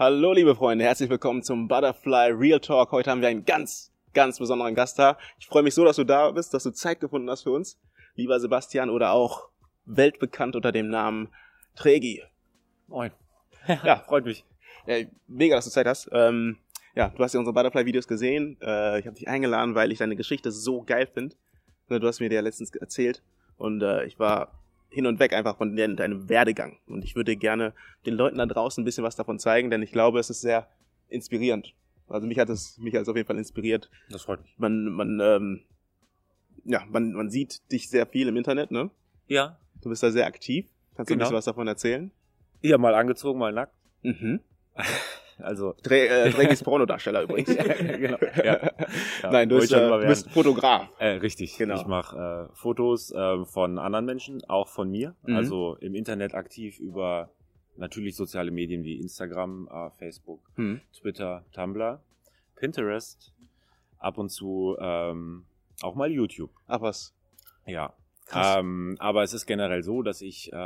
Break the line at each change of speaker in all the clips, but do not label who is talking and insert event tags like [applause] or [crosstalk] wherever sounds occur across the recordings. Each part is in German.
Hallo liebe Freunde, herzlich willkommen zum Butterfly Real Talk. Heute haben wir einen ganz, ganz besonderen Gast da. Ich freue mich so, dass du da bist, dass du Zeit gefunden hast für uns. Lieber Sebastian oder auch weltbekannt unter dem Namen Tregi.
Moin. [laughs] ja, freut mich.
Ja, mega, dass du Zeit hast. Ähm, ja, du hast ja unsere Butterfly-Videos gesehen. Äh, ich habe dich eingeladen, weil ich deine Geschichte so geil finde. Du hast mir die ja letztens erzählt. Und äh, ich war hin und weg einfach von deinem Werdegang. Und ich würde gerne den Leuten da draußen ein bisschen was davon zeigen, denn ich glaube, es ist sehr inspirierend. Also mich hat es, mich hat es auf jeden Fall inspiriert.
Das freut mich.
Man, man, ähm, ja, man, man sieht dich sehr viel im Internet, ne?
Ja.
Du bist da sehr aktiv. Kannst du ein
Genau.
bisschen was davon erzählen?
Ja, mal angezogen, mal nackt.
Mhm. [laughs]
Also.
Dreh, äh, Dregis Pornodarsteller [laughs] übrigens.
genau. [laughs] Ja. Ja,
Nein, du bist, äh, du bist. Fotograf.
Äh, richtig.
Genau.
Ich mache äh, Fotos äh, von anderen Menschen, auch von mir.
Mhm.
Also im Internet aktiv über natürlich soziale Medien wie Instagram, äh, Facebook,
Hm.
Twitter, Tumblr, Pinterest, ab und zu ähm, auch mal YouTube.
Ach was.
Ja. Ähm, aber es ist generell so, dass ich, äh,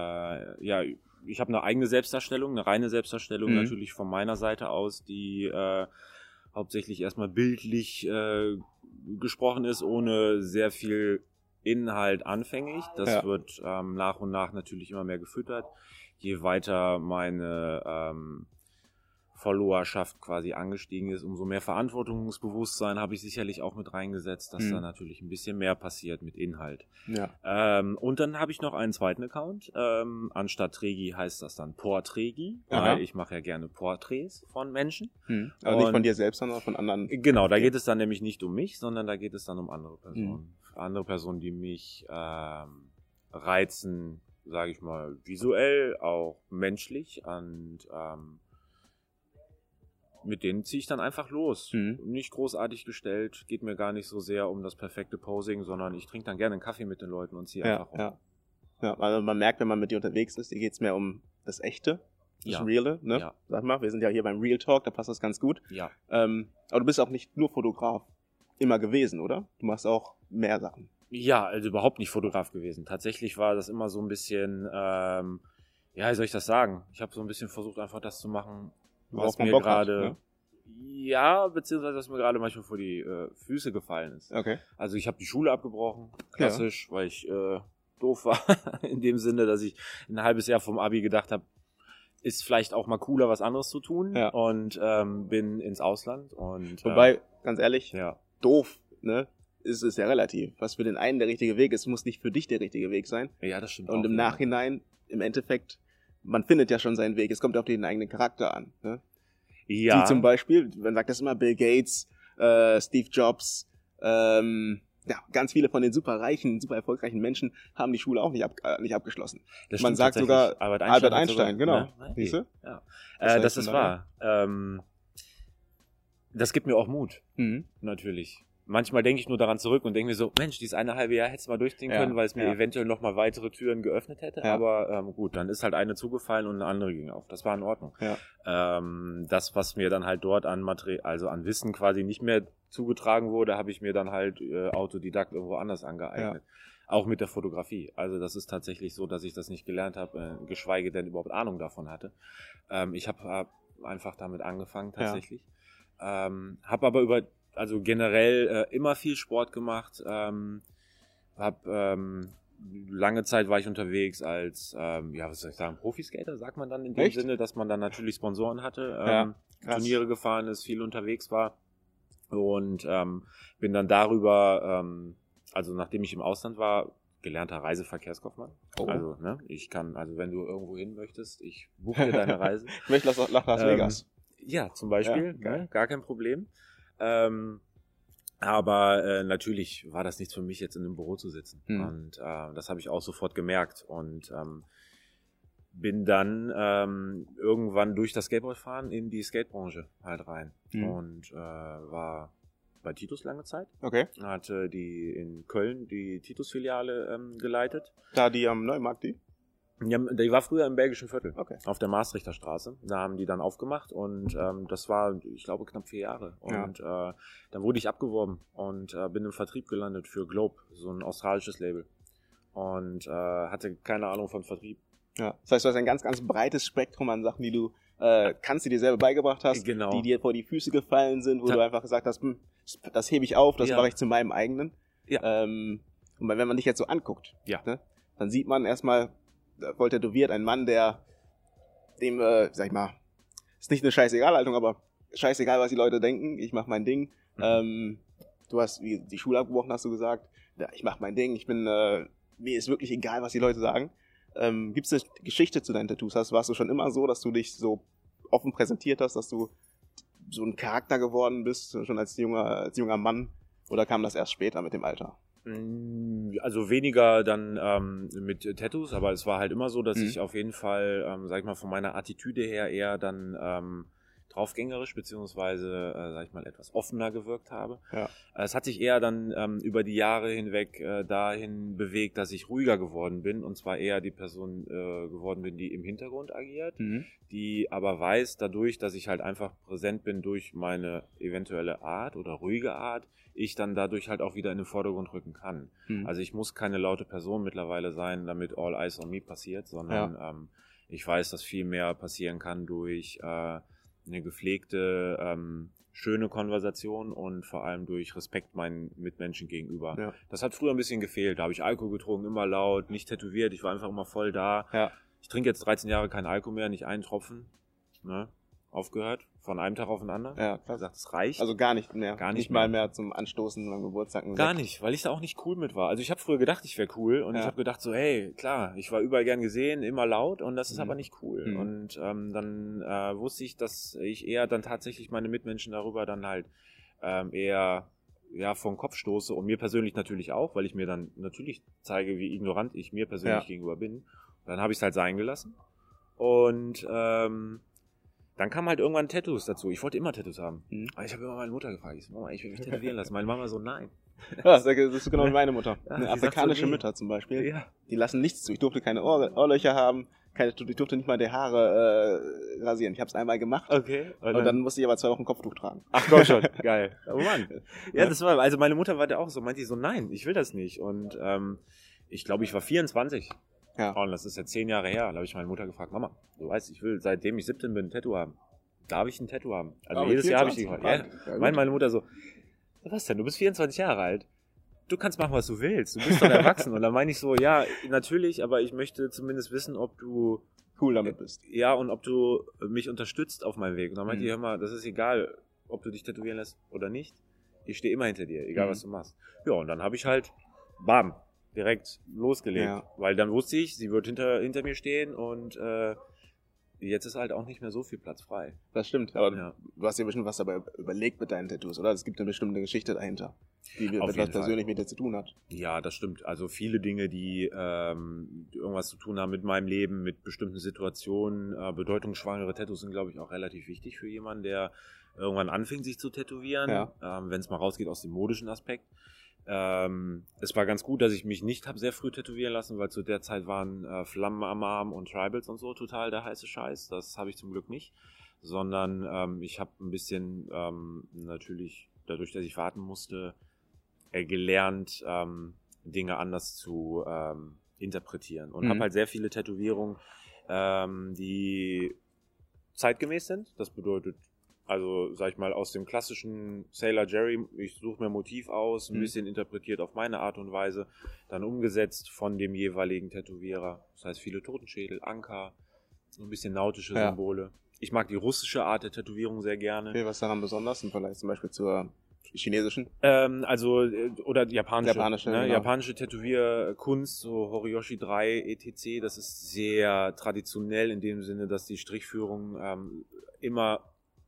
ja, ich habe eine eigene Selbstdarstellung, eine reine Selbstdarstellung
Mhm.
natürlich von meiner Seite aus, die äh, hauptsächlich erstmal bildlich äh, gesprochen ist, ohne sehr viel Inhalt anfänglich. Das
Ja.
wird ähm, nach und nach natürlich immer mehr gefüttert. Je weiter meine ähm, Followerschaft quasi angestiegen ist, umso mehr Verantwortungsbewusstsein habe ich sicherlich auch mit reingesetzt, dass
Mhm.
da natürlich ein bisschen mehr passiert mit Inhalt.
Ja.
Ähm, und dann habe ich noch einen zweiten Account. Ähm, anstatt Tregi heißt das dann Portregi,
Aha.
weil ich mache ja gerne Porträts von Menschen.
Hm. Also nicht
Und-
von dir selbst, sondern von anderen.
Genau, da geht es dann nämlich nicht um mich, sondern da geht es dann um andere Personen.
Mhm.
Andere Personen, die mich ähm, reizen, sage ich mal, visuell, auch menschlich und ähm, mit denen ziehe ich dann einfach los.
Mhm.
Nicht großartig gestellt, geht mir gar nicht so sehr um das perfekte Posing, sondern ich trinke dann gerne einen Kaffee mit den Leuten und ziehe
Ja,
einfach um.
ja. Ja, also man merkt, wenn man mit dir unterwegs ist, dir geht's mehr um das Echte, das
Ja.
Reale, ne?
Ja.
Sag mal, wir sind ja hier beim Real Talk, da passt das ganz gut.
Ja.
Ähm, aber du bist auch nicht nur Fotograf immer gewesen, oder? Du machst auch mehr Sachen.
Ja, also überhaupt nicht Fotograf gewesen. Tatsächlich war das immer so ein bisschen, ähm, ja, wie soll ich das sagen? Ich habe so ein bisschen versucht, einfach das zu machen, was mir gerade,
ne?
ja, beziehungsweise was mir gerade manchmal vor die äh, Füße gefallen ist.
Okay.
Also ich habe die Schule abgebrochen, klassisch, weil ich äh, doof war, [laughs] in dem Sinne, dass ich ein halbes Jahr vom Abi gedacht habe, ist vielleicht auch mal cooler, was anderes zu tun
Ja.
und ähm, bin ins Ausland und äh,
Wobei, ganz ehrlich,
ja,
doof, ne? Ist es ja relativ. Was für den einen der richtige Weg ist, muss nicht für dich der richtige Weg sein.
ja, das stimmt.
Und
auch,
im
ja.
Nachhinein, im Endeffekt, man findet ja schon seinen Weg. Es kommt auf den eigenen Charakter an. Ne?
ja,
Wie zum Beispiel, man sagt das immer, Bill Gates, äh, Steve Jobs, ähm, ja, ganz viele von den super reichen, super erfolgreichen Menschen haben die Schule auch nicht, ab, äh, nicht abgeschlossen.
Das
Man sagt sogar
Albert
Albert
hat
Einstein, genau.
Ne?
Du?
Ja.
Das
äh,
heißt
das ist wahr. Ähm, das gibt mir auch Mut,
Mhm.
natürlich. Manchmal denke ich nur daran zurück und denke mir so, Mensch, dieses eine halbe Jahr hättest du mal durchziehen
Ja,
können, weil es mir
ja.
eventuell noch mal weitere Türen geöffnet hätte.
Ja.
Aber ähm, gut, dann ist halt eine zugefallen und eine andere ging auf. Das war in Ordnung.
Ja.
Ähm, das, was mir dann halt dort an Material, also an Wissen quasi nicht mehr zugetragen wurde, habe ich mir dann halt äh, Autodidakt irgendwo anders angeeignet. Auch mit der Fotografie. Also das ist tatsächlich so, dass ich das nicht gelernt habe, äh, geschweige denn überhaupt Ahnung davon hatte. Ähm, ich habe hab einfach damit angefangen tatsächlich. Ähm, habe aber über, also generell äh, immer viel Sport gemacht. Ähm, hab ähm, lange Zeit war ich unterwegs als, ähm, ja, was soll ich sagen, Profiskater, sagt man dann in dem
Echt?
Sinne, dass man dann natürlich Sponsoren hatte, ähm,
Ja.
Turniere gefahren ist, viel unterwegs war und ähm, bin dann darüber, ähm, also nachdem ich im Ausland war, gelernter Reiseverkehrskaufmann.
Oh.
Also, ne, ich kann, also wenn du irgendwo hin möchtest, ich buche dir [laughs] deine Reise.
Ich möchte nach, Las
Ähm,
Vegas.
Ja, zum Beispiel,
Ja,
ne, gar kein Problem. Ähm, aber äh, natürlich war das nichts für mich, jetzt in einem Büro zu sitzen.
Hm.
Und äh, das habe ich auch sofort gemerkt. Und ähm, bin dann ähm, irgendwann durch das Skateboardfahren in die Skatebranche halt rein.
Hm.
Und äh, war bei Titus lange Zeit.
Okay.
Hatte die in Köln die Titus-Filiale ähm, geleitet.
Da die am Neumarkt, die?
Ja, die war früher im belgischen Viertel
Okay.
auf der Maastrichter Straße. Da haben die dann aufgemacht und ähm, das war, ich glaube, knapp vier Jahre.
Ja.
Und äh, dann wurde ich abgeworben und äh, bin im Vertrieb gelandet für Globe, so ein australisches Label. Und äh, hatte keine Ahnung von Vertrieb.
Ja. Das heißt, du hast ein ganz, ganz breites Spektrum an Sachen, die du äh, kannst, die dir selber beigebracht hast,
Genau.
die dir vor die Füße gefallen sind, wo
Ta-
du einfach gesagt hast, hm, das hebe ich auf, das
Ja.
mache ich zu meinem eigenen.
Ja.
Ähm, und wenn man dich jetzt so anguckt,
Ja.
ne, dann sieht man erstmal, äh, voll tätowiert, ein Mann, der dem, äh, sag ich mal, ist nicht eine Scheißegal-Haltung, aber scheißegal, was die Leute denken, ich mache mein Ding.
Mhm.
Ähm, du hast wie die Schule abgebrochen, hast du gesagt. Ja, ich mache mein Ding, ich bin, äh, mir ist wirklich egal, was die Leute sagen. Ähm, Gibt es eine Geschichte zu deinen Tattoos? Hast, warst du schon immer so, dass du dich so offen präsentiert hast, dass du so ein Charakter geworden bist, schon als junger, als junger Mann? Oder kam das erst später mit dem Alter?
Mm, Also weniger dann ähm, mit Tattoos, aber es war halt immer so, dass
Mhm.
ich auf jeden Fall, ähm, sag ich mal, von meiner Attitüde her eher dann ähm, draufgängerisch beziehungsweise, äh, sag ich mal, etwas offener gewirkt habe.
Ja.
Es hat sich eher dann ähm, über die Jahre hinweg äh, dahin bewegt, dass ich ruhiger geworden bin und zwar eher die Person äh, geworden bin, die im Hintergrund agiert, die aber weiß dadurch, dass ich halt einfach präsent bin durch meine eventuelle Art oder ruhige Art, ich dann dadurch halt auch wieder in den Vordergrund rücken kann.
Mhm.
Also ich muss keine laute Person mittlerweile sein, damit All Eyes on Me passiert, sondern ähm, ich weiß, dass viel mehr passieren kann durch äh, eine gepflegte, ähm, schöne Konversation und vor allem durch Respekt meinen Mitmenschen gegenüber.
Ja.
Das hat früher ein bisschen gefehlt. Da habe ich Alkohol getrunken, immer laut, nicht tätowiert, ich war einfach immer voll da.
ja.
Ich trinke jetzt 13 Jahre keinen Alkohol mehr, nicht einen Tropfen. Ne? Aufgehört, von einem Tag auf den anderen.
Ja, krass.
gesagt, es reicht.
Also gar nicht mehr.
Gar nicht
nicht mal
mehr.
mehr zum Anstoßen beim Geburtstag.
Gar nicht, weil ich da auch nicht cool mit war. Also ich habe früher gedacht, ich wäre cool und
Ja.
ich habe gedacht so, hey, klar, ich war überall gern gesehen, immer laut und das ist
Mhm.
aber nicht cool.
Mhm.
Und ähm, dann äh, wusste ich, dass ich eher dann tatsächlich meine Mitmenschen darüber dann halt ähm, eher ja vor den Kopf stoße und mir persönlich natürlich auch, weil ich mir dann natürlich zeige, wie ignorant ich mir persönlich
Ja.
gegenüber bin. Dann habe ich es halt sein gelassen und ähm, dann kam halt irgendwann Tattoos dazu. Ich wollte immer Tattoos haben.
Mhm.
Aber ich habe immer meine Mutter gefragt, ich so, Mama, ich will mich tätowieren lassen. Meine Mama so, nein. [laughs]
Ja, das ist genau wie meine Mutter. [laughs]
Ja,
Eine
so,
afrikanische
nee.
Mütter zum Beispiel.
Ja.
Die lassen nichts zu. Ich durfte keine Ohr Ohrlöcher haben. Keine, ich durfte nicht mal die Haare äh, rasieren. Ich habe es einmal gemacht.
Okay.
Und dann musste ich aber zwei Wochen Kopftuch tragen.
Ach komm schon, [laughs] geil. Oh Mann. Ja, das war, also meine Mutter war da auch so, meinte die so, nein, ich will das nicht. Und ähm, ich glaube, ich war 24.
Ja.
Und das ist jetzt zehn Jahre her. Da habe ich meine Mutter gefragt, Mama, du weißt, ich will, seitdem ich 17 bin, ein Tattoo haben. Darf ich ein Tattoo haben? Also
Aber
jedes Jahr habe ich die
24,
gefragt. Ja,
ja,
meint meine Mutter so, was denn, du bist 24 Jahre alt. Du kannst machen, was du willst. Du bist doch erwachsen. Und dann meine ich so, ja, natürlich, aber ich möchte zumindest wissen, ob du
Cool damit bist.
ja, und ob du mich unterstützt auf meinem Weg. Und dann meinte
Mhm.
ich, hör mal, das ist egal, ob du dich tätowieren lässt oder nicht. Ich stehe immer hinter dir, egal
Mhm.
was du machst. Ja, und dann habe ich halt, bam, direkt losgelegt.
Ja.
Weil dann wusste ich, sie wird hinter, hinter mir stehen und äh, jetzt ist halt auch nicht mehr so viel Platz frei.
Das stimmt. Aber
Ja.
du hast dir bestimmt was dabei überlegt mit deinen Tattoos, oder? Es gibt eine bestimmte Geschichte dahinter, die etwas persönlich mit dir zu tun hat.
Ja, das stimmt. Also viele Dinge, die ähm, irgendwas zu tun haben mit meinem Leben, mit bestimmten Situationen, äh, bedeutungsschwangere Tattoos sind, glaube ich, auch relativ wichtig für jemanden, der irgendwann anfängt, sich zu tätowieren,
Ja.
ähm, wenn es mal rausgeht aus dem modischen Aspekt. Ähm, es war ganz gut, dass ich mich nicht habe sehr früh tätowieren lassen, weil zu der Zeit waren äh, Flammen am Arm und Tribals und so total der heiße Scheiß. Das habe ich zum Glück nicht, sondern ähm, ich habe ein bisschen ähm, natürlich dadurch, dass ich warten musste, äh, gelernt, ähm, Dinge anders zu ähm, interpretieren und
Mhm.
habe halt sehr viele Tätowierungen, ähm, die zeitgemäß sind. Das bedeutet, also sag ich mal, aus dem klassischen Sailor Jerry, ich suche mir Motiv aus, ein
Mhm.
bisschen interpretiert auf meine Art und Weise, dann umgesetzt von dem jeweiligen Tätowierer. Das heißt, viele Totenschädel, Anker, so ein bisschen nautische
Ja.
Symbole. Ich mag die russische Art der Tätowierung sehr gerne.
Okay, was daran besonders im Vergleich zum Beispiel zur chinesischen?
Ähm, also, äh, oder japanische.
Japanische,
ne?
genau.
Japanische Tätowierkunst, so Horiyoshi 3, etc., das ist sehr traditionell in dem Sinne, dass die Strichführung ähm, immer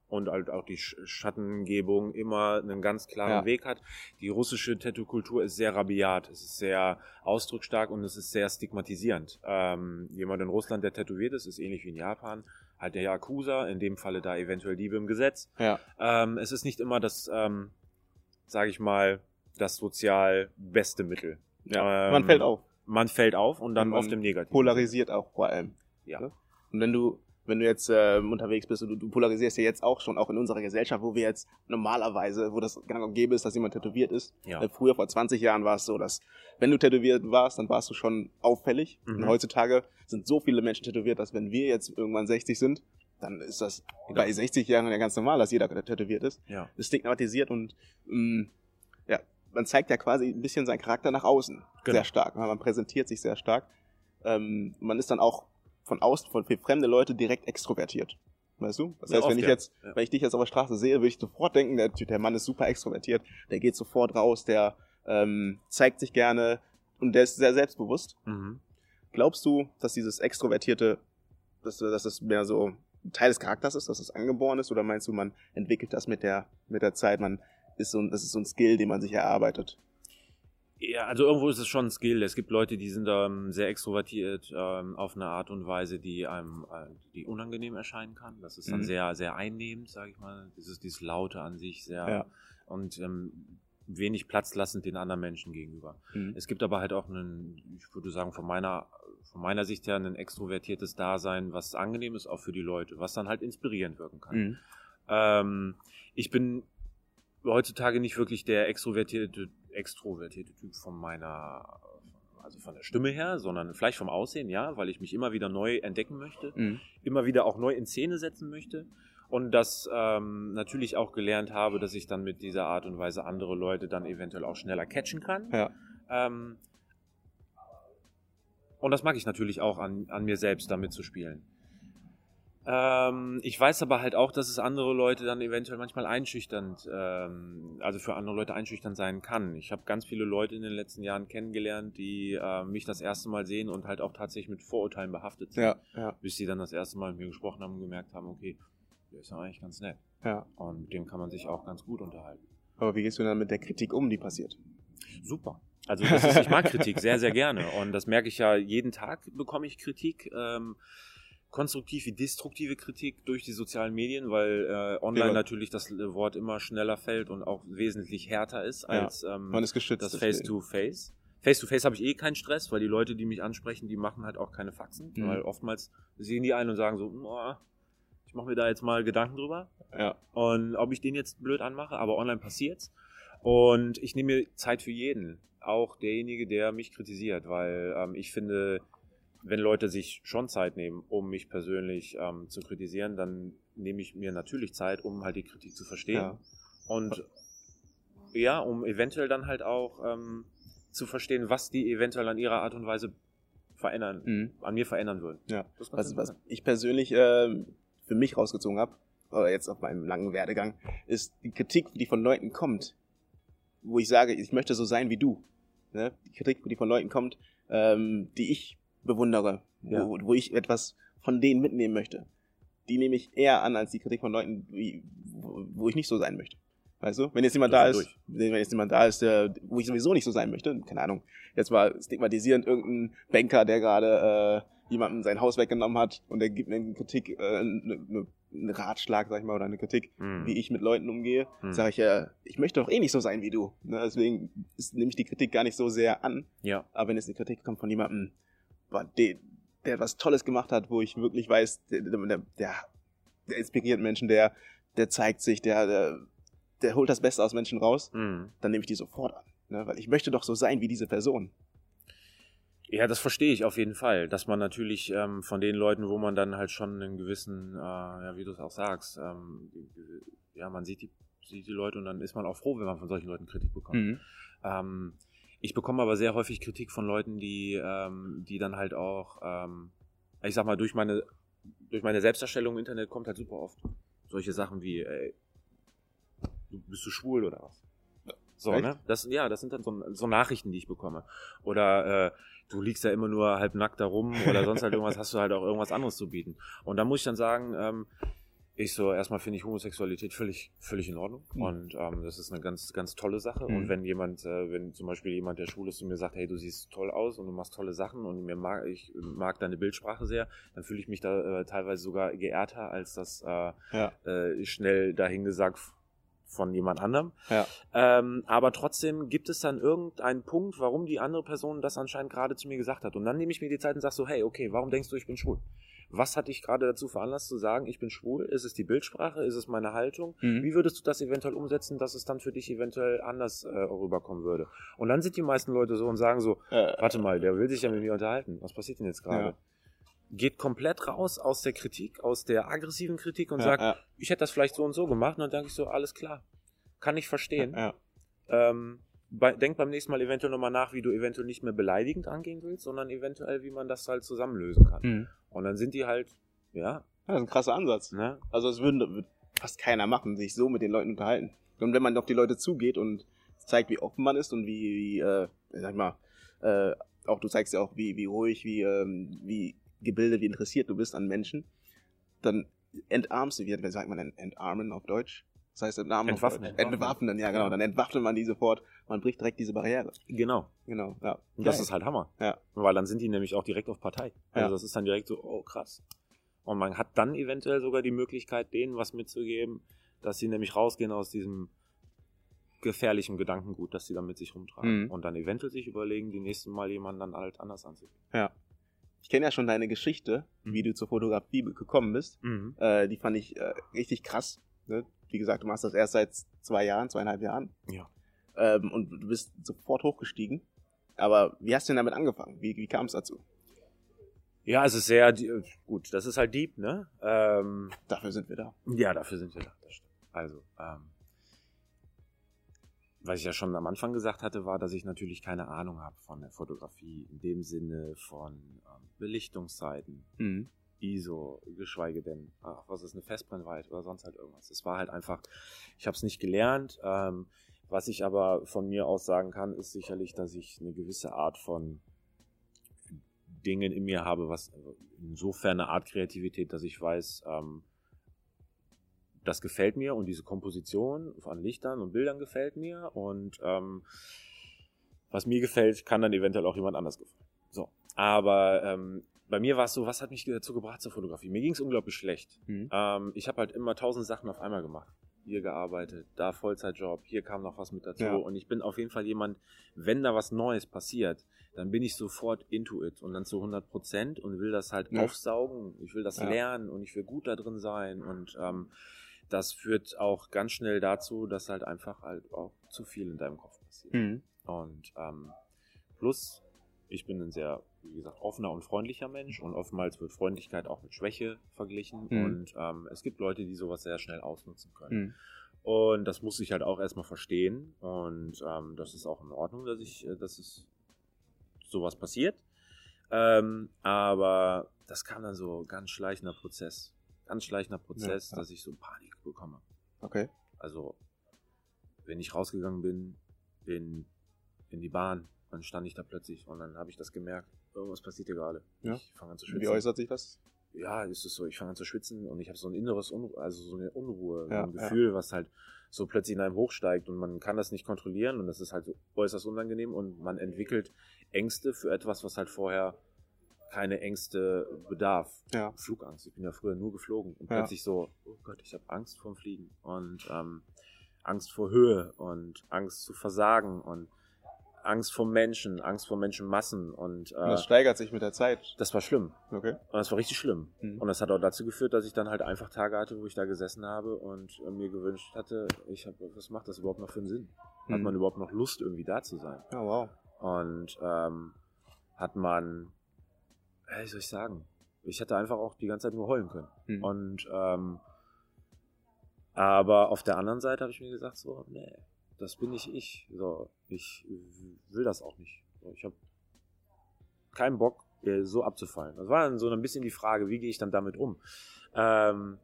und halt auch die Sch- Schattengebung immer einen ganz klaren
Ja.
Weg hat. Die russische Tattoo-Kultur ist sehr rabiat, es ist sehr ausdrucksstark und es ist sehr stigmatisierend. Ähm, jemand in Russland, der tätowiert ist, ist ähnlich wie in Japan, halt der Yakuza, in dem Falle da eventuell Diebe im Gesetz.
Ja.
Ähm, es ist nicht immer das, ähm, sage ich mal, das sozial beste Mittel.
ja.
Ähm,
Man fällt auf.
Man fällt auf und dann auf dem Negativen.
Polarisiert auch vor allem.
Ja.
Ne? Und wenn du, wenn du jetzt ähm, unterwegs bist und du, du polarisierst ja jetzt auch schon, auch in unserer Gesellschaft, wo wir jetzt normalerweise, wo das gang und gäbe ist, dass jemand tätowiert ist.
Ja.
Äh, Früher, vor 20 Jahren war es so, dass wenn du tätowiert warst, dann warst du schon auffällig.
Mhm.
Und heutzutage sind so viele Menschen tätowiert, dass wenn wir jetzt irgendwann 60 sind, dann ist das genau. bei 60 Jahren ja ganz normal, dass jeder tätowiert ist.
Ja.
Ist stigmatisiert und mh, mm, ja, man zeigt ja quasi ein bisschen seinen Charakter nach außen genau. sehr stark. Man präsentiert sich sehr stark. Ähm, man ist dann auch von außen, von für fremde Leute direkt extrovertiert. Weißt du? Das heißt, oft, wenn ich ja. jetzt, ja. wenn ich dich jetzt auf der Straße sehe, würde ich sofort denken, der, der Mann ist super extrovertiert, der geht sofort raus, der ähm, zeigt sich gerne und der ist sehr selbstbewusst.
Mhm.
Glaubst du, dass dieses Extrovertierte, dass, dass das mehr so Teil des Charakters ist, dass es angeboren ist, oder meinst du, man entwickelt das mit der, mit der Zeit, man ist so, das ist so ein Skill, den man sich erarbeitet?
Ja, also irgendwo ist es schon ein Skill. Es gibt Leute, die sind ähm, sehr extrovertiert ähm, auf eine Art und Weise, die einem äh, die unangenehm erscheinen kann. Das ist dann mhm. sehr, sehr einnehmend, sage ich mal. Dieses, dieses Laute an sich sehr
ja.
und ähm, wenig Platz lassend den anderen Menschen gegenüber.
Mhm.
Es gibt aber halt auch einen, ich würde sagen, von meiner, von meiner Sicht her ein extrovertiertes Dasein, was angenehm ist auch für die Leute, was dann halt inspirierend wirken kann.
Mhm.
Ähm, ich bin heutzutage nicht wirklich der extrovertierte extrovertierte Typ von meiner, also von der Stimme her, sondern vielleicht vom Aussehen, ja, weil ich mich immer wieder neu entdecken möchte,
mhm.
immer wieder auch neu in Szene setzen möchte und das ähm, natürlich auch gelernt habe, dass ich dann mit dieser Art und Weise andere Leute dann eventuell auch schneller catchen kann.
Ja.
Ähm, und das mag ich natürlich auch an, an mir selbst, damit zu spielen. Ähm, ich weiß aber halt auch, dass es andere Leute dann eventuell manchmal einschüchternd, ähm, also für andere Leute einschüchternd sein kann. Ich habe ganz viele Leute in den letzten Jahren kennengelernt, die äh, mich das erste Mal sehen und halt auch tatsächlich mit Vorurteilen behaftet sind.
Ja, ja.
Bis sie dann das erste Mal mit mir gesprochen haben und gemerkt haben, okay, der ist ja eigentlich ganz nett.
Ja.
Und mit dem kann man sich auch ganz gut unterhalten.
Aber wie gehst du dann mit der Kritik um, die passiert?
Super. Also ist, ich mag Kritik sehr, sehr gerne. Und das merke ich ja jeden Tag bekomme ich Kritik. Ähm, konstruktiv wie destruktive Kritik durch die sozialen Medien, weil äh, online ja. natürlich das Wort immer schneller fällt und auch wesentlich härter ist als
ja. ähm,
das Face-to-Face. Face-to-Face habe ich eh keinen Stress, weil die Leute, die mich ansprechen, die machen halt auch keine Faxen, mhm. weil oftmals sehen die einen und sagen so, oh, ich mache mir da jetzt mal Gedanken drüber.
Ja.
Und ob ich den jetzt blöd anmache, aber online passiert's. Und ich nehme mir Zeit für jeden, auch derjenige, der mich kritisiert, weil ähm, ich finde, wenn Leute sich schon Zeit nehmen, um mich persönlich ähm, zu kritisieren, dann nehme ich mir natürlich Zeit, um halt die Kritik zu verstehen.
Ja.
Und ja, um eventuell dann halt auch ähm, zu verstehen, was die eventuell an ihrer Art und Weise verändern,
mhm.
an mir verändern würden.
Ja. Was, was ich persönlich äh, für mich rausgezogen habe, oder jetzt auf meinem langen Werdegang, ist die Kritik, die von Leuten kommt, wo ich sage, ich möchte so sein wie du. Ne? Die Kritik, die von Leuten kommt, ähm, die ich bewundere, ja. wo, wo ich etwas von denen mitnehmen möchte. Die nehme ich eher an als die Kritik von Leuten, wie, wo, wo ich nicht so sein möchte. Weißt du? Wenn jetzt jemand da ist, durch. wenn jetzt jemand da ist, der, wo ich sowieso nicht so sein möchte, keine Ahnung, jetzt mal stigmatisierend irgendein Banker, der gerade äh, jemandem sein Haus weggenommen hat und der gibt mir eine Kritik, äh, eine, eine, einen Ratschlag, sag ich mal, oder eine Kritik,
hm.
wie ich mit Leuten umgehe, hm. sage ich ja, ich möchte doch eh nicht so sein wie du. Ne? Deswegen ist, nehme ich die Kritik gar nicht so sehr an.
Ja.
Aber wenn jetzt eine Kritik kommt von jemandem, der, der was Tolles gemacht hat, wo ich wirklich weiß, der, der, der, inspiriert Menschen, der, der zeigt sich, der, der, der holt das Beste aus Menschen raus,
mhm.
dann nehme ich die sofort an. Ne? Weil ich möchte doch so sein wie diese Person.
Ja, das verstehe ich auf jeden Fall, dass man natürlich ähm, von den Leuten, wo man dann halt schon einen gewissen, äh, ja, wie du es auch sagst, ähm, ja, man sieht die, sieht die Leute und dann ist man auch froh, wenn man von solchen Leuten Kritik bekommt.
Mhm.
Ähm, ich bekomme aber sehr häufig Kritik von Leuten, die, ähm, die dann halt auch, ähm, ich sag mal, durch meine, durch meine Selbstdarstellung im Internet kommt halt super oft solche Sachen wie, ey, du bist du schwul oder was? So, Echt? ne? Das, ja, das sind dann so, so Nachrichten, die ich bekomme. Oder äh, du liegst ja immer nur halb nackt da rum oder sonst halt irgendwas, hast du halt auch irgendwas anderes zu bieten. Und da muss ich dann sagen, ähm, ich so, erstmal finde ich Homosexualität völlig, völlig in Ordnung. Mhm. Und ähm, das ist eine ganz, ganz tolle Sache. Mhm. Und wenn jemand, äh, wenn zum Beispiel jemand, der schwul ist, zu mir sagt, hey, du siehst toll aus und du machst tolle Sachen und mir mag, ich mag deine Bildsprache sehr, dann fühle ich mich da äh, teilweise sogar geehrter, als das äh,
ja.
äh, schnell dahingesagt von jemand anderem.
Ja.
Ähm, aber trotzdem gibt es dann irgendeinen Punkt, warum die andere Person das anscheinend gerade zu mir gesagt hat. Und dann nehme ich mir die Zeit und sage so, hey, okay, warum denkst du, ich bin schwul? Was hat dich gerade dazu veranlasst zu sagen, ich bin schwul? Ist es die Bildsprache? Ist es meine Haltung?
Mhm.
Wie würdest du das eventuell umsetzen, dass es dann für dich eventuell anders äh, rüberkommen würde? Und dann sind die meisten Leute so und sagen so,
äh,
warte mal, der will sich ja mit mir unterhalten. Was passiert denn jetzt gerade? geht komplett raus aus der Kritik, aus der aggressiven Kritik und
Ja,
sagt,
ja,
ich hätte das vielleicht so und so gemacht. Und dann denke ich so, alles klar. Kann ich verstehen.
ja.
Ähm, bei, denk beim nächsten Mal eventuell nochmal nach, wie du eventuell nicht mehr beleidigend angehen willst, sondern eventuell, wie man das halt zusammenlösen kann.
Mhm.
Und dann sind die halt, ja,
Ja, Das ist ein krasser Ansatz.
ne?
Also es würde, fast keiner machen, sich so mit den Leuten unterhalten. Und wenn man auf die Leute zugeht und zeigt, wie offen man ist und wie, wie äh, sag ich mal, äh, auch du zeigst ja auch, wie, wie ruhig, wie, ähm, wie gebildet, wie interessiert du bist an Menschen, dann entarmst du, wie, wie sagt man denn, entarmen auf Deutsch? Das heißt entarmen
Entwaffnen.
auf Deutsch. Entwaffnen, ja genau. Dann entwaffnet man die sofort, man bricht direkt diese Barriere.
Genau.
Genau, ja.
Und das ist halt Hammer.
Ja.
Weil dann sind die nämlich auch direkt auf Partei. Also
Ja.
das ist dann direkt so, oh krass. Und man hat dann eventuell sogar die Möglichkeit, denen was mitzugeben, dass sie nämlich rausgehen aus diesem gefährlichen Gedankengut, das sie dann mit sich rumtragen.
Mhm.
Und dann eventuell sich überlegen, die nächsten Mal jemanden dann halt anders anzugehen.
Ja. Ich kenne ja schon deine Geschichte,
Mhm.
wie du zur Fotografie gekommen bist.
Mhm.
Äh, die fand ich äh, richtig krass. Ne? Wie gesagt, du machst das erst seit zwei Jahren, zweieinhalb Jahren.
Ja.
Ähm, und du bist sofort hochgestiegen. Aber wie hast du denn damit angefangen? Wie, wie kam es dazu?
Ja, es ist sehr, gut, das ist halt deep, ne? Ähm,
Dafür sind wir da.
Ja, dafür sind wir da. Das stimmt. Also, ähm, was ich ja schon am Anfang gesagt hatte, war, dass ich natürlich keine Ahnung habe von der Fotografie in dem Sinne von ähm, Belichtungszeiten,
Mhm.
ISO, geschweige denn, ach, was ist eine Festbrennweite oder sonst halt irgendwas. Es war halt einfach, ich habe es nicht gelernt. Ähm, was ich aber von mir aus sagen kann, ist sicherlich, dass ich eine gewisse Art von Dingen in mir habe, was insofern eine Art Kreativität, dass ich weiß, ähm, das gefällt mir und diese Komposition von Lichtern und Bildern gefällt mir und ähm, was mir gefällt, kann dann eventuell auch jemand anders gefallen. So, aber ähm, bei mir war es so, was hat mich dazu gebracht zur Fotografie? Mir ging es unglaublich schlecht.
Mhm.
Ähm, ich habe halt immer tausend Sachen auf einmal gemacht. Hier gearbeitet, da Vollzeitjob, hier kam noch was mit dazu.
Ja.
Und ich bin auf jeden Fall jemand, wenn da was Neues passiert, dann bin ich sofort into it und dann zu 100 Prozent und will das halt
Ja.
aufsaugen. Ich will das
Ja.
lernen und ich will gut da drin sein. Und ähm, das führt auch ganz schnell dazu, dass halt einfach halt auch zu viel in deinem Kopf passiert.
Mhm.
Und ähm, plus, ich bin ein sehr, wie gesagt, offener und freundlicher Mensch und oftmals wird Freundlichkeit auch mit Schwäche verglichen.
Mhm.
Und ähm, es gibt Leute, die sowas sehr schnell ausnutzen können.
Mhm.
Und das muss ich halt auch erstmal verstehen. Und ähm, das ist auch in Ordnung, dass ich, äh, dass es sowas passiert. Ähm, aber das kam dann so ganz schleichender Prozess. Ganz schleichender Prozess,
Ja, ja.
dass ich so Panik bekomme.
Okay.
Also, wenn ich rausgegangen bin, in, in die Bahn, dann stand ich da plötzlich und dann habe ich das gemerkt, irgendwas passiert hier gerade.
Ja.
Ich fange an zu
Wie
schwitzen.
äußert sich das?
Ja, ist es so, ich fange an zu schwitzen und ich habe so ein inneres, Unru also so eine Unruhe,
Ja,
so ein Gefühl, was halt so plötzlich in einem hochsteigt und man kann das nicht kontrollieren und das ist halt so äußerst unangenehm und man entwickelt Ängste für etwas, was halt vorher keine Ängste bedarf.
Ja.
Flugangst. Ich bin ja früher nur geflogen und
Ja.
plötzlich so, oh Gott, ich habe Angst vorm Fliegen und ähm, Angst vor Höhe und Angst zu versagen und Angst vor Menschen, Angst vor Menschenmassen und
Und
äh,
das steigert sich mit der Zeit.
das war schlimm.
Okay.
Und das war richtig schlimm.
Mhm.
Und das hat auch dazu geführt, dass ich dann halt einfach Tage hatte, wo ich da gesessen habe und äh, mir gewünscht hatte, ich habe, was macht das überhaupt noch für einen Sinn? Hat
Mhm.
man überhaupt noch Lust, irgendwie da zu sein?
Ja, wow.
Und ähm, hat man, äh, wie soll ich sagen, ich hätte einfach auch die ganze Zeit nur heulen können.
Mhm.
Und ähm, aber auf der anderen Seite habe ich mir gesagt, so, nee, das bin nicht ich. So, ich will das auch nicht. So, ich habe keinen Bock, so abzufallen. Das war dann so ein bisschen die Frage, wie gehe ich dann damit um? Ähm,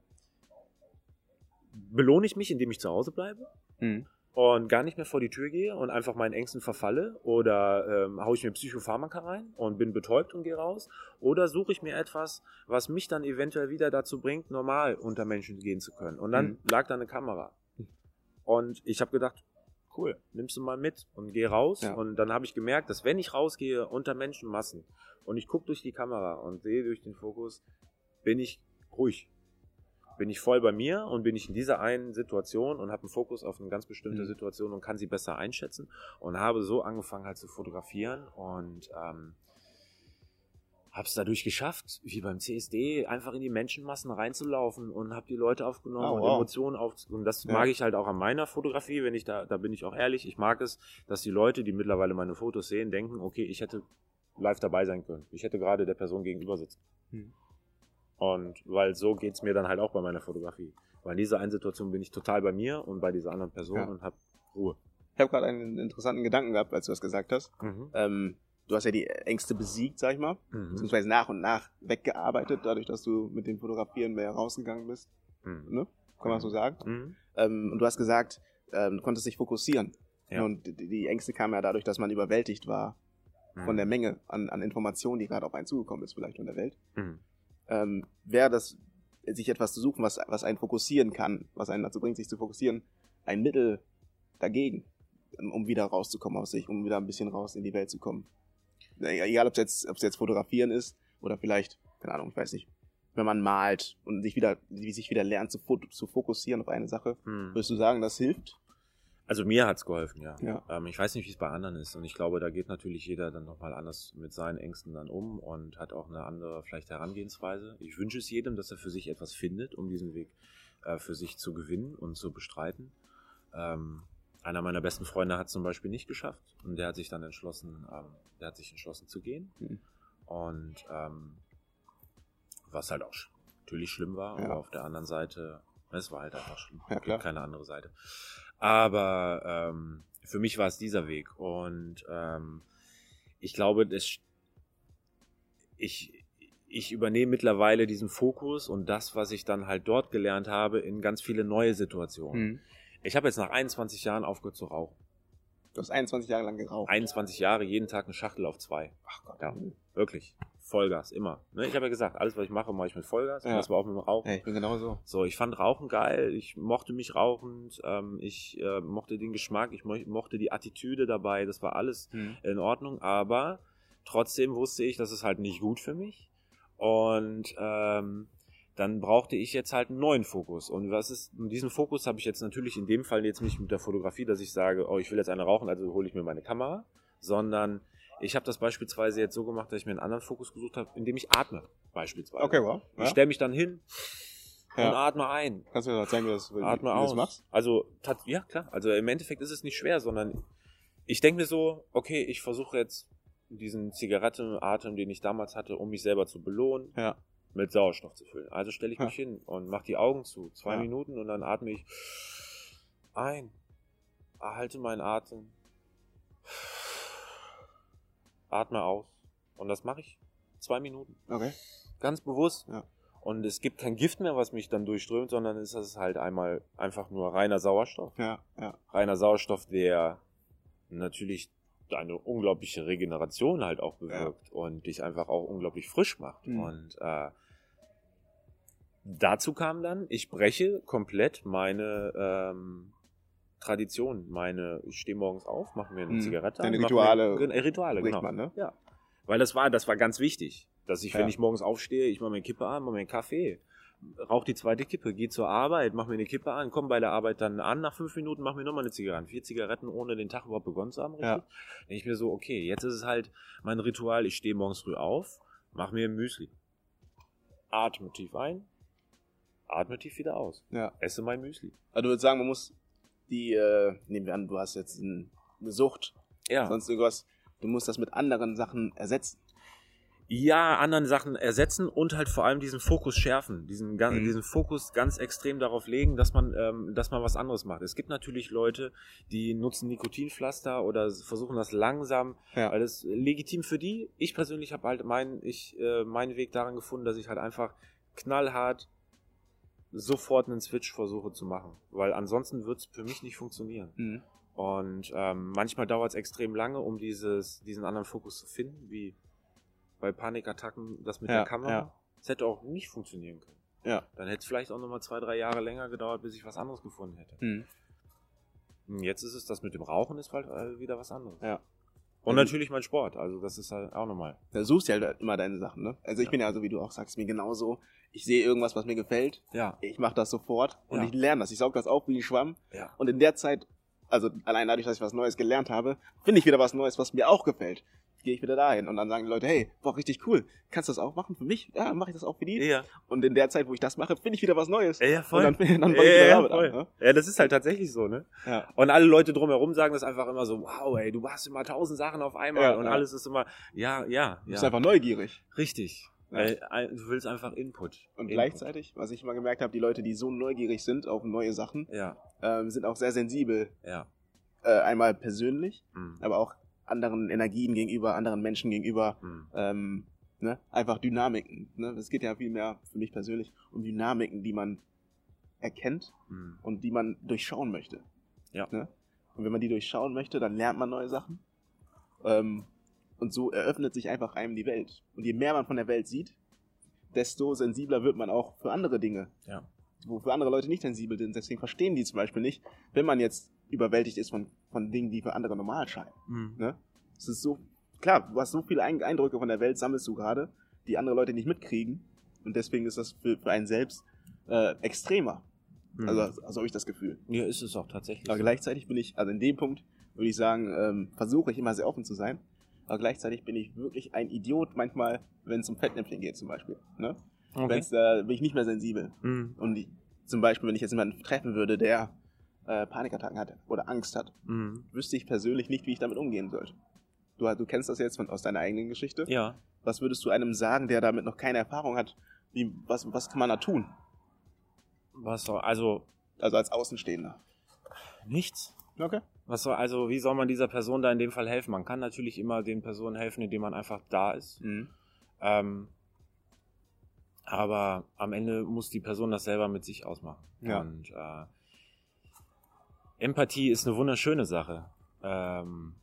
belohne ich mich, indem ich zu Hause bleibe?
Mhm.
und gar nicht mehr vor die Tür gehe und einfach meinen Ängsten verfalle oder ähm, haue ich mir Psychopharmaka rein und bin betäubt und gehe raus oder suche ich mir etwas, was mich dann eventuell wieder dazu bringt, normal unter Menschen gehen zu können. Und dann
Mhm.
lag da eine Kamera und ich habe gedacht, cool, nimmst du mal mit und geh raus
Ja.
und dann habe ich gemerkt, dass wenn ich rausgehe unter Menschenmassen und ich gucke durch die Kamera und sehe durch den Fokus, bin ich ruhig bin ich voll bei mir und bin ich in dieser einen Situation und habe einen Fokus auf eine ganz bestimmte
Mhm.
Situation und kann sie besser einschätzen und habe so angefangen halt zu fotografieren und ähm, habe es dadurch geschafft, wie beim CSD, einfach in die Menschenmassen reinzulaufen und habe die Leute aufgenommen
Oh,
und
wow.
Emotionen auf und das
Ja.
mag ich halt auch an meiner Fotografie, wenn ich da, da bin ich auch ehrlich, ich mag es, dass die Leute, die mittlerweile meine Fotos sehen, denken, okay, ich hätte live dabei sein können. Ich hätte gerade der Person gegenüber sitzen.
Hm.
Und weil so geht's mir dann halt auch bei meiner Fotografie. Weil in dieser einen Situation bin ich total bei mir und bei dieser anderen Person
Ja.
und habe Ruhe.
Ich habe gerade einen interessanten Gedanken gehabt, als du das gesagt hast. Ähm, du hast ja die Ängste besiegt, sag ich mal,
Mhm.
beziehungsweise nach und nach weggearbeitet, dadurch, dass du mit dem Fotografieren mehr rausgegangen bist.
Mhm.
Ne? Kann man so sagen.
Mhm.
Ähm, und du hast gesagt, ähm, du konntest dich fokussieren.
Ja.
Und die, die Ängste kamen ja dadurch, dass man überwältigt war von
Mhm.
der Menge an, an Informationen, die gerade auf einen zugekommen ist, vielleicht von der Welt.
Mhm.
Ähm, Wäre das, sich etwas zu suchen, was, was einen fokussieren kann, was einen dazu bringt, sich zu fokussieren, ein Mittel dagegen, um wieder rauszukommen aus sich, um wieder ein bisschen raus in die Welt zu kommen. Egal, ob es jetzt, es jetzt fotografieren ist oder vielleicht, keine Ahnung, ich weiß nicht, wenn man malt und sich wieder, wie sich wieder lernt zu, zu fokussieren auf eine Sache,
Mhm.
würdest du sagen, das hilft?
Also mir hat's geholfen, ja.
Ja.
Ähm, ich weiß nicht, wie es bei anderen ist. Und ich glaube, da geht natürlich jeder dann nochmal anders mit seinen Ängsten dann um und hat auch eine andere vielleicht Herangehensweise. Ich wünsche es jedem, dass er für sich etwas findet, um diesen Weg äh, für sich zu gewinnen und zu bestreiten. Ähm, einer meiner besten Freunde hat es zum Beispiel nicht geschafft und der hat sich dann entschlossen, ähm, der hat sich entschlossen zu gehen.
Mhm.
Und ähm, was halt auch natürlich schlimm war,
Ja.
aber auf der anderen Seite, es war halt einfach schlimm.
Ja, klar.
Keine andere Seite. Aber ähm, für mich war es dieser Weg. Und ähm, ich glaube, das, ich, ich übernehme mittlerweile diesen Fokus und das, was ich dann halt dort gelernt habe, in ganz viele neue Situationen.
Mhm.
Ich habe jetzt nach 21 Jahren aufgehört zu rauchen.
Du hast 21 Jahre lang geraucht.
21 Jahre, jeden Tag eine Schachtel auf zwei.
Ach Gott.
Ja. Wirklich. Vollgas, immer. Ne? Ich habe ja gesagt, alles, was ich mache, mache ich mit Vollgas.
Ja.
Das war auch mit dem Rauchen.
Hey, ich bin genau so.
So, ich fand Rauchen geil, ich mochte mich rauchend, ähm, ich äh, mochte den Geschmack, ich mo mochte die Attitüde dabei, das war alles
Mhm.
in Ordnung, aber trotzdem wusste ich, das ist halt nicht gut für mich. Und ähm, dann brauchte ich jetzt halt einen neuen Fokus. Und was ist, und diesen Fokus habe ich jetzt natürlich in dem Fall jetzt nicht mit der Fotografie, dass ich sage, oh, ich will jetzt eine rauchen, also hole ich mir meine Kamera, sondern ich habe das beispielsweise jetzt so gemacht, dass ich mir einen anderen Fokus gesucht habe, indem ich atme, beispielsweise.
Okay, wow.
Ich stelle mich dann hin und
Ja.
atme ein.
Kannst du mir zeigen, wie du das, wie,
Atme
wie
aus.
das machst?
Also, ja, klar. Also im Endeffekt ist es nicht schwer, sondern ich denke mir so, okay, ich versuche jetzt diesen Zigarettenatem, den ich damals hatte, um mich selber zu belohnen,
Ja.
Mit Sauerstoff zu füllen. Also stelle ich
Ja.
mich hin und mache die Augen zu, zwei
Ja.
Minuten und dann atme ich ein, erhalte meinen Atem, atme aus. Und das mache ich zwei Minuten.
Okay.
Ganz bewusst.
Ja.
Und es gibt kein Gift mehr, was mich dann durchströmt, sondern es ist halt einmal einfach nur reiner Sauerstoff.
Ja, ja.
Reiner Sauerstoff, der natürlich eine unglaubliche Regeneration halt auch bewirkt und dich einfach auch unglaublich frisch macht.
Mhm.
Und äh, dazu kam dann, ich breche komplett meine ähm, Tradition, meine, ich stehe morgens auf, mache mir eine
Mhm.
Zigarette,
Deine
an, mach
Rituale
mir, äh, Rituale, genau.
man, ne?
Ja. Weil das war, das war ganz wichtig, dass ich, wenn
Ja.
ich morgens aufstehe, ich mache mir eine Kippe an, mache mir einen Kaffee, rauche die zweite Kippe, gehe zur Arbeit, mache mir eine Kippe an, komme bei der Arbeit dann an, nach fünf Minuten mache mir nochmal eine Zigarette. Vier Zigaretten, ohne den Tag überhaupt begonnen zu haben, richtig?
Ja.
Denke ich mir so, okay, jetzt ist es halt mein Ritual, ich stehe morgens früh auf, mache mir ein Müsli. Atme tief ein, atme tief wieder aus.
Ja.
Esse mein Müsli.
Also du würdest sagen, man muss die, äh, nehmen wir an, du hast jetzt ein, eine Sucht,
Ja.
sonst irgendwas, du musst das mit anderen Sachen ersetzen.
ja, anderen Sachen ersetzen und halt vor allem diesen Fokus schärfen, diesen,
Mhm.
diesen Fokus ganz extrem darauf legen, dass man, ähm, dass man was anderes macht. Es gibt natürlich Leute, die nutzen Nikotinpflaster oder versuchen das langsam,
Ja.
weil das legitim für die. Ich persönlich habe halt meinen, ich, äh, meinen Weg daran gefunden, dass ich halt einfach knallhart sofort einen Switch versuche zu machen, weil ansonsten wird es für mich nicht funktionieren.
Mhm.
Und ähm, manchmal dauert es extrem lange, um dieses, diesen anderen Fokus zu finden, wie bei Panikattacken das mit
Ja,
der Kamera.
ja.
Es hätte auch nicht funktionieren können.
Ja.
Dann hätte es vielleicht auch nochmal zwei, drei Jahre länger gedauert, bis ich was anderes gefunden hätte.
Mhm.
Und Jetzt ist es, das mit dem Rauchen ist halt wieder was anderes.
Ja.
Und natürlich mein Sport, also das ist halt auch nochmal.
Da suchst du halt immer deine Sachen, ne? Also ich
Ja.
bin ja so, wie du auch sagst, mir genauso. Ich sehe irgendwas, was mir gefällt,
Ja.
ich mache das sofort und
Ja.
ich lerne das. Ich saug das auf wie ein Schwamm
Ja.
und in der Zeit, also allein dadurch, dass ich was Neues gelernt habe, finde ich wieder was Neues, was mir auch gefällt. gehe ich wieder dahin. Und dann sagen die Leute, hey, boah, richtig cool. Kannst du das auch machen für mich? Ja, mache ich das auch für die.
Ja.
Und in der Zeit, wo ich das mache, finde ich wieder was Neues.
Ja, voll.
Und dann, [laughs] dann
Ja,
ich
ja, voll.
an. Ne?
ja, das ist halt tatsächlich so, ne?
Ja.
Und alle Leute drumherum sagen das einfach immer so, wow, ey, du machst immer tausend Sachen auf einmal
Ja,
und alles ist immer, ja, ja,
Du bist einfach neugierig.
Richtig. Weil, ein- du willst einfach Input.
Und
Input.
gleichzeitig, was ich mal gemerkt habe, die Leute, die so neugierig sind auf neue Sachen,
Ja,
ähm, sind auch sehr sensibel.
ja.
Äh, einmal persönlich,
Mhm.
aber auch anderen Energien gegenüber, anderen Menschen gegenüber.
Mhm.
Ähm, ne? Einfach Dynamiken. Ne? Es geht ja viel mehr für mich persönlich um Dynamiken, die man erkennt
Mhm.
und die man durchschauen möchte.
Ja.
Ne? Und wenn man die durchschauen möchte, dann lernt man neue Sachen. Ähm, und so eröffnet sich einfach einem die Welt. Und je mehr man von der Welt sieht, desto sensibler wird man auch für andere Dinge.
Ja.
Wofür andere Leute nicht sensibel sind. Deswegen verstehen die zum Beispiel nicht, wenn man jetzt überwältigt ist von, von Dingen, die für andere normal scheinen.
Mhm.
Ne? Es ist so, klar, du hast so viele Ein- Eindrücke von der Welt, sammelst du gerade, die andere Leute nicht mitkriegen. Und deswegen ist das für, für einen selbst äh, extremer.
Mhm.
Also, also habe ich das Gefühl.
ja, ist es auch tatsächlich.
Aber
so.
gleichzeitig bin ich, also in dem Punkt würde ich sagen, ähm, versuche ich immer sehr offen zu sein. Aber gleichzeitig bin ich wirklich ein Idiot manchmal, wenn es um Fettnäpfchen geht zum Beispiel. Ne?
Okay.
Wenn's, äh, bin ich nicht mehr sensibel.
Mhm.
Und ich, zum Beispiel, wenn ich jetzt jemanden treffen würde, der äh, Panikattacken hat oder Angst hat,
Mhm.
wüsste ich persönlich nicht, wie ich damit umgehen sollte. Du, du kennst das jetzt von, aus deiner eigenen Geschichte.
Ja.
Was würdest du einem sagen, der damit noch keine Erfahrung hat? Wie, was, was kann man da tun?
Was soll, also,
Also als Außenstehender.
nichts.
Okay.
Was soll, also, wie soll man dieser Person da in dem Fall helfen? Man kann natürlich immer den Personen helfen, indem man einfach da ist.
Mhm.
Ähm, aber am Ende muss die Person das selber mit sich ausmachen.
Ja.
Und äh, Empathie ist eine wunderschöne Sache. Ähm,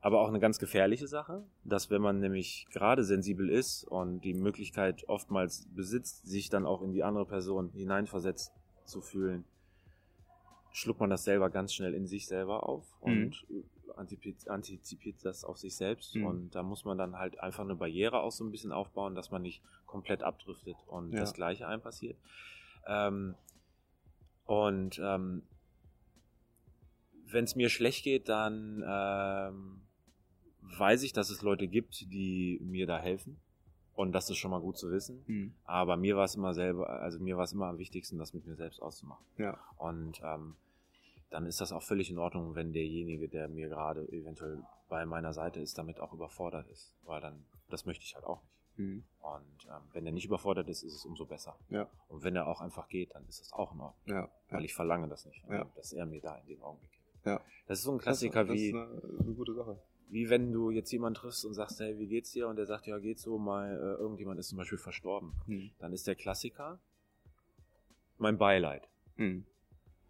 aber auch eine ganz gefährliche Sache, dass wenn man nämlich gerade sensibel ist und die Möglichkeit oftmals besitzt, sich dann auch in die andere Person hineinversetzt zu fühlen, schluckt man das selber ganz schnell in sich selber auf und antizipiert, antizipiert das auf sich selbst.
Mhm.
Und da muss man dann halt einfach eine Barriere auch so ein bisschen aufbauen, dass man nicht komplett abdriftet und
Ja.
das Gleiche einem passiert. Ähm, und ähm, wenn es mir schlecht geht, dann ähm, weiß ich, dass es Leute gibt, die mir da helfen. Und das ist schon mal gut zu wissen.
Mhm.
Aber mir war es immer selber, also mir war es immer am wichtigsten, das mit mir selbst auszumachen.
Ja.
Und ähm, dann ist das auch völlig in Ordnung, wenn derjenige, der mir gerade eventuell bei meiner Seite ist, damit auch überfordert ist. Weil dann, das möchte ich halt auch nicht.
Mhm.
Und ähm, wenn er nicht überfordert ist, ist es umso besser.
Ja.
Und wenn er auch einfach geht, dann ist das auch in Ordnung.
Ja.
Weil ich verlange das nicht,
Ja.
dass er mir da in dem Augenblick hilft.
Ja.
Das ist so ein
Das-
Klassiker
das
wie,
ist eine, eine gute Sache.
wie wenn du jetzt jemanden triffst und sagst, hey, wie geht's dir? Und der sagt, ja, geht so, mal, äh, irgendjemand ist zum Beispiel verstorben.
Mhm.
Dann ist der Klassiker mein Beileid.
Mhm.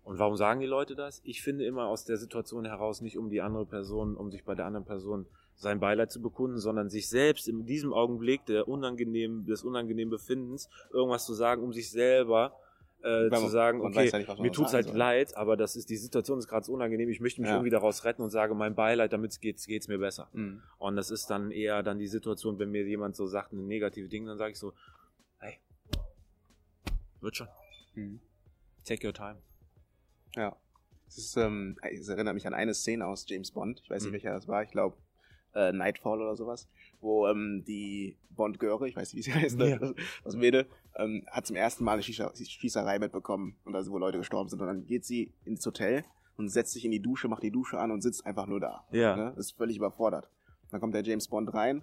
Und warum sagen die Leute das? Ich finde immer aus der Situation heraus nicht um die andere Person, um sich bei der anderen Person sein Beileid zu bekunden, sondern sich selbst in diesem Augenblick der unangenehmen, des unangenehmen Befindens irgendwas zu sagen, um sich selber äh, zu sagen, okay,
ja nicht,
mir tut's halt
soll.
leid, aber das ist die Situation ist gerade so unangenehm, ich möchte mich
Ja.
irgendwie daraus retten und sage mein Beileid, damit geht's geht's mir besser.
Mhm.
Und das ist dann eher dann die Situation, wenn mir jemand so sagt, ein negative Ding, dann sage ich so, hey, wird schon,
Mhm.
take your time.
Ja. Es, ist, ähm, es erinnert mich an eine Szene aus James Bond. Ich weiß nicht,
Mhm.
welcher das war. Ich glaube, äh, Nightfall oder sowas. Wo ähm, die Bond-Göre, ich weiß nicht, wie sie [laughs] heißt?
Ja.
aus Mede, ähm, hat zum ersten Mal eine Schießer Schießerei mitbekommen. Und also, wo Leute gestorben sind. Und dann geht sie ins Hotel und setzt sich in die Dusche, macht die Dusche an und sitzt einfach nur da.
Ja.
Ne? Ist völlig überfordert. Dann kommt der James Bond rein,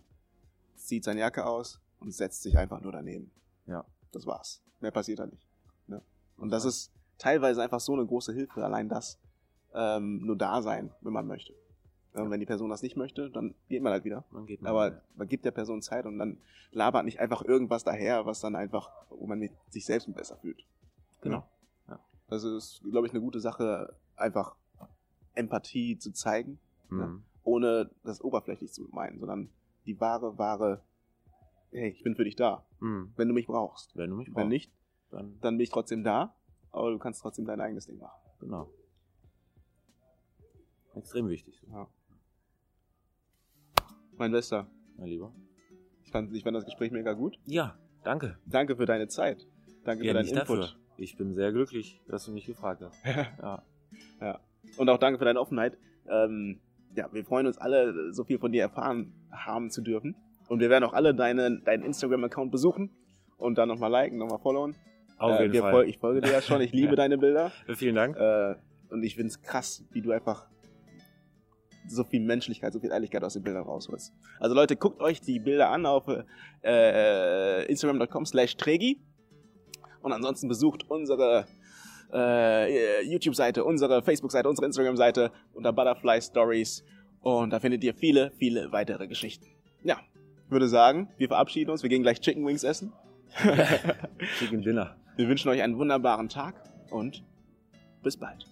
zieht seine Jacke aus und setzt sich einfach nur daneben.
Ja.
Das war's. Mehr passiert da nicht. Ne? Und das ist teilweise einfach so eine große Hilfe, allein das ähm, nur da sein, wenn man möchte. Ja, Und wenn die Person das nicht möchte, dann geht man halt wieder.
Man geht
Aber man gibt der Person Zeit und dann labert nicht einfach irgendwas daher, was dann einfach, wo man sich selbst besser fühlt.
Genau.
Das ist, glaube ich, eine gute Sache, einfach Empathie zu zeigen,
Mhm.
ohne das oberflächlich zu meinen, sondern die wahre, wahre, hey, ich bin für dich da,
Mhm.
wenn du mich brauchst.
Wenn du mich
Wenn
brauchst,
nicht,
dann
dann bin ich trotzdem da, aber du kannst trotzdem dein eigenes Ding machen.
genau. Extrem wichtig,
Ja. Mein Bester,
mein Lieber.
ich fand, ich fand das Gespräch mega gut.
Ja, danke.
Danke für deine Zeit. Danke
Ja,
für deinen Input.
dafür. Ich bin sehr glücklich, dass du mich gefragt hast. [laughs] Ja.
Und auch danke für deine Offenheit. Ähm, ja, wir freuen uns alle, so viel von dir erfahren haben zu dürfen. Und wir werden auch alle deine, deinen Instagram-Account besuchen und dann nochmal liken, nochmal followen.
Auf
Äh,
jeden Fall.
fol- ich folge dir ja schon, ich liebe [laughs] deine Bilder.
Vielen Dank.
Äh, und ich finde es krass, wie du einfach so viel Menschlichkeit, so viel Ehrlichkeit aus den Bildern rausholst. Also Leute, guckt euch die Bilder an auf äh, instagram.com slash tregi und ansonsten besucht unsere äh, YouTube-Seite, unsere Facebook-Seite, unsere Instagram-Seite unter Butterfly Stories und da findet ihr viele, viele weitere Geschichten. Ja, ich würde sagen, wir verabschieden uns, wir gehen gleich Chicken Wings essen. [laughs] [laughs]
Chicken Dinner.
Wir wünschen euch einen wunderbaren Tag und bis bald.